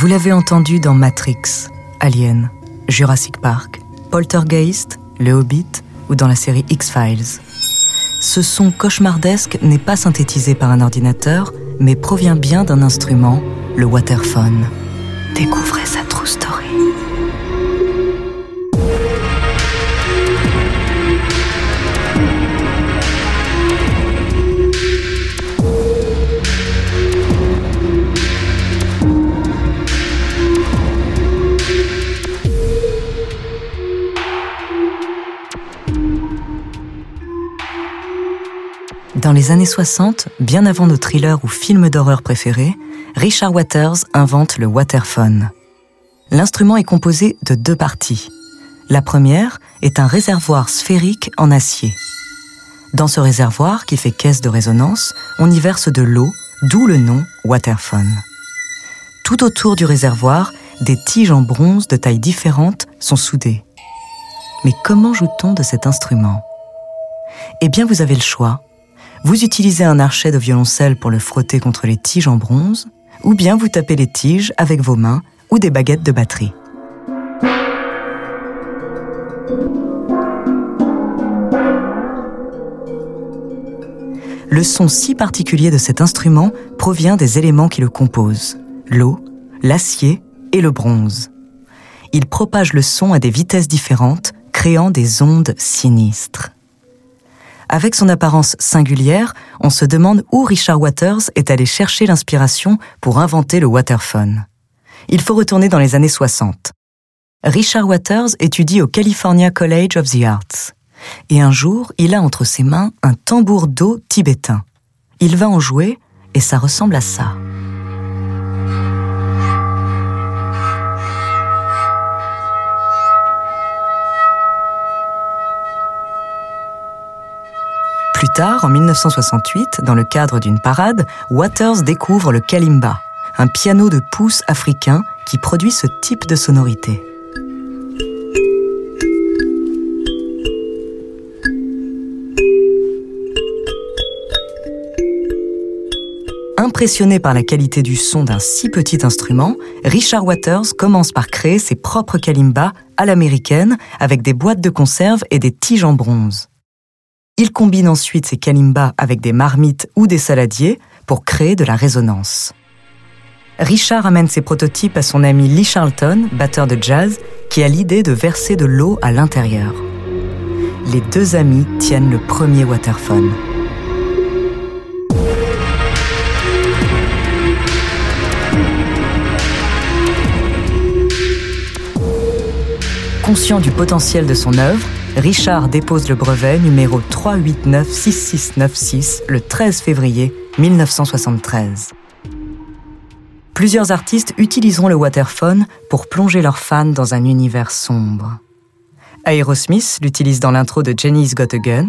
Vous l'avez entendu dans Matrix, Alien, Jurassic Park, Poltergeist, Le Hobbit ou dans la série X-Files. Ce son cauchemardesque n'est pas synthétisé par un ordinateur, mais provient bien d'un instrument, le waterphone. Découvrez sa Dans les années 60, bien avant nos thrillers ou films d'horreur préférés, Richard Waters invente le waterphone. L'instrument est composé de deux parties. La première est un réservoir sphérique en acier. Dans ce réservoir, qui fait caisse de résonance, on y verse de l'eau, d'où le nom waterphone. Tout autour du réservoir, des tiges en bronze de tailles différentes sont soudées. Mais comment joue-t-on de cet instrument? Eh bien, vous avez le choix. Vous utilisez un archet de violoncelle pour le frotter contre les tiges en bronze, ou bien vous tapez les tiges avec vos mains ou des baguettes de batterie. Le son si particulier de cet instrument provient des éléments qui le composent, l'eau, l'acier et le bronze. Il propage le son à des vitesses différentes, créant des ondes sinistres. Avec son apparence singulière, on se demande où Richard Waters est allé chercher l'inspiration pour inventer le waterphone. Il faut retourner dans les années 60. Richard Waters étudie au California College of the Arts. Et un jour, il a entre ses mains un tambour d'eau tibétain. Il va en jouer et ça ressemble à ça. Plus tard, en 1968, dans le cadre d'une parade, Waters découvre le kalimba, un piano de pouce africain qui produit ce type de sonorité. Impressionné par la qualité du son d'un si petit instrument, Richard Waters commence par créer ses propres kalimbas à l'américaine avec des boîtes de conserve et des tiges en bronze. Il combine ensuite ses kalimbas avec des marmites ou des saladiers pour créer de la résonance. Richard amène ses prototypes à son ami Lee Charlton, batteur de jazz, qui a l'idée de verser de l'eau à l'intérieur. Les deux amis tiennent le premier waterphone. Conscient du potentiel de son œuvre, Richard dépose le brevet numéro 3896696 le 13 février 1973. Plusieurs artistes utiliseront le waterphone pour plonger leurs fans dans un univers sombre. Aerosmith l'utilise dans l'intro de Jenny's Got a Gun.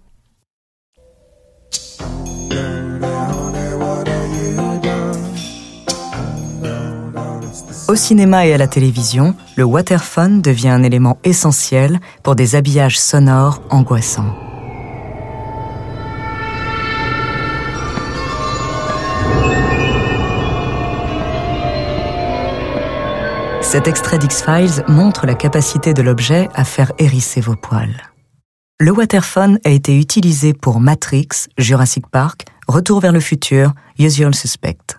Au cinéma et à la télévision, le waterphone devient un élément essentiel pour des habillages sonores angoissants. Cet extrait d'X-Files montre la capacité de l'objet à faire hérisser vos poils. Le waterphone a été utilisé pour Matrix, Jurassic Park, Retour vers le futur, Usual Suspect.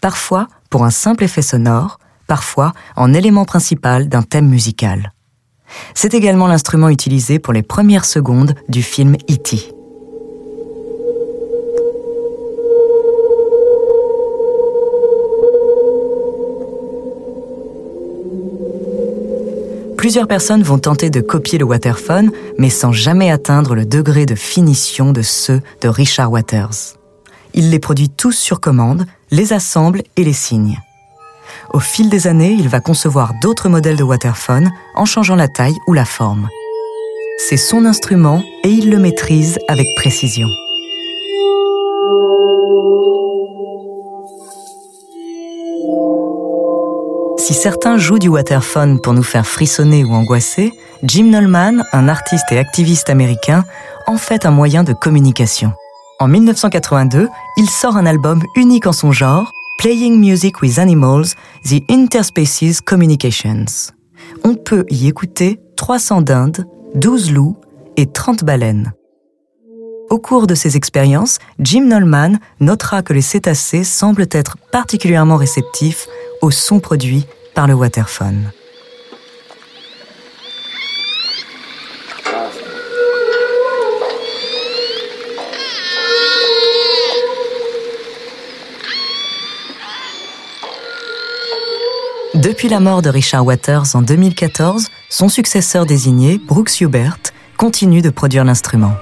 Parfois pour un simple effet sonore, parfois en élément principal d'un thème musical. C'est également l'instrument utilisé pour les premières secondes du film E.T. Plusieurs personnes vont tenter de copier le Waterphone, mais sans jamais atteindre le degré de finition de ceux de Richard Waters. Il les produit tous sur commande, les assemble et les signe. Au fil des années, il va concevoir d'autres modèles de waterphone en changeant la taille ou la forme. C'est son instrument et il le maîtrise avec précision. Si certains jouent du waterphone pour nous faire frissonner ou angoisser, Jim Nolman, un artiste et activiste américain, en fait un moyen de communication. En 1982, il sort un album unique en son genre, Playing Music with Animals, The Interspecies Communications. On peut y écouter 300 dindes, 12 loups et 30 baleines. Au cours de ces expériences, Jim Nolman notera que les cétacés semblent être particulièrement réceptifs aux sons produits par le waterphone. Depuis la mort de Richard Waters en 2014, son successeur désigné, Brooks Hubert, continue de produire l'instrument.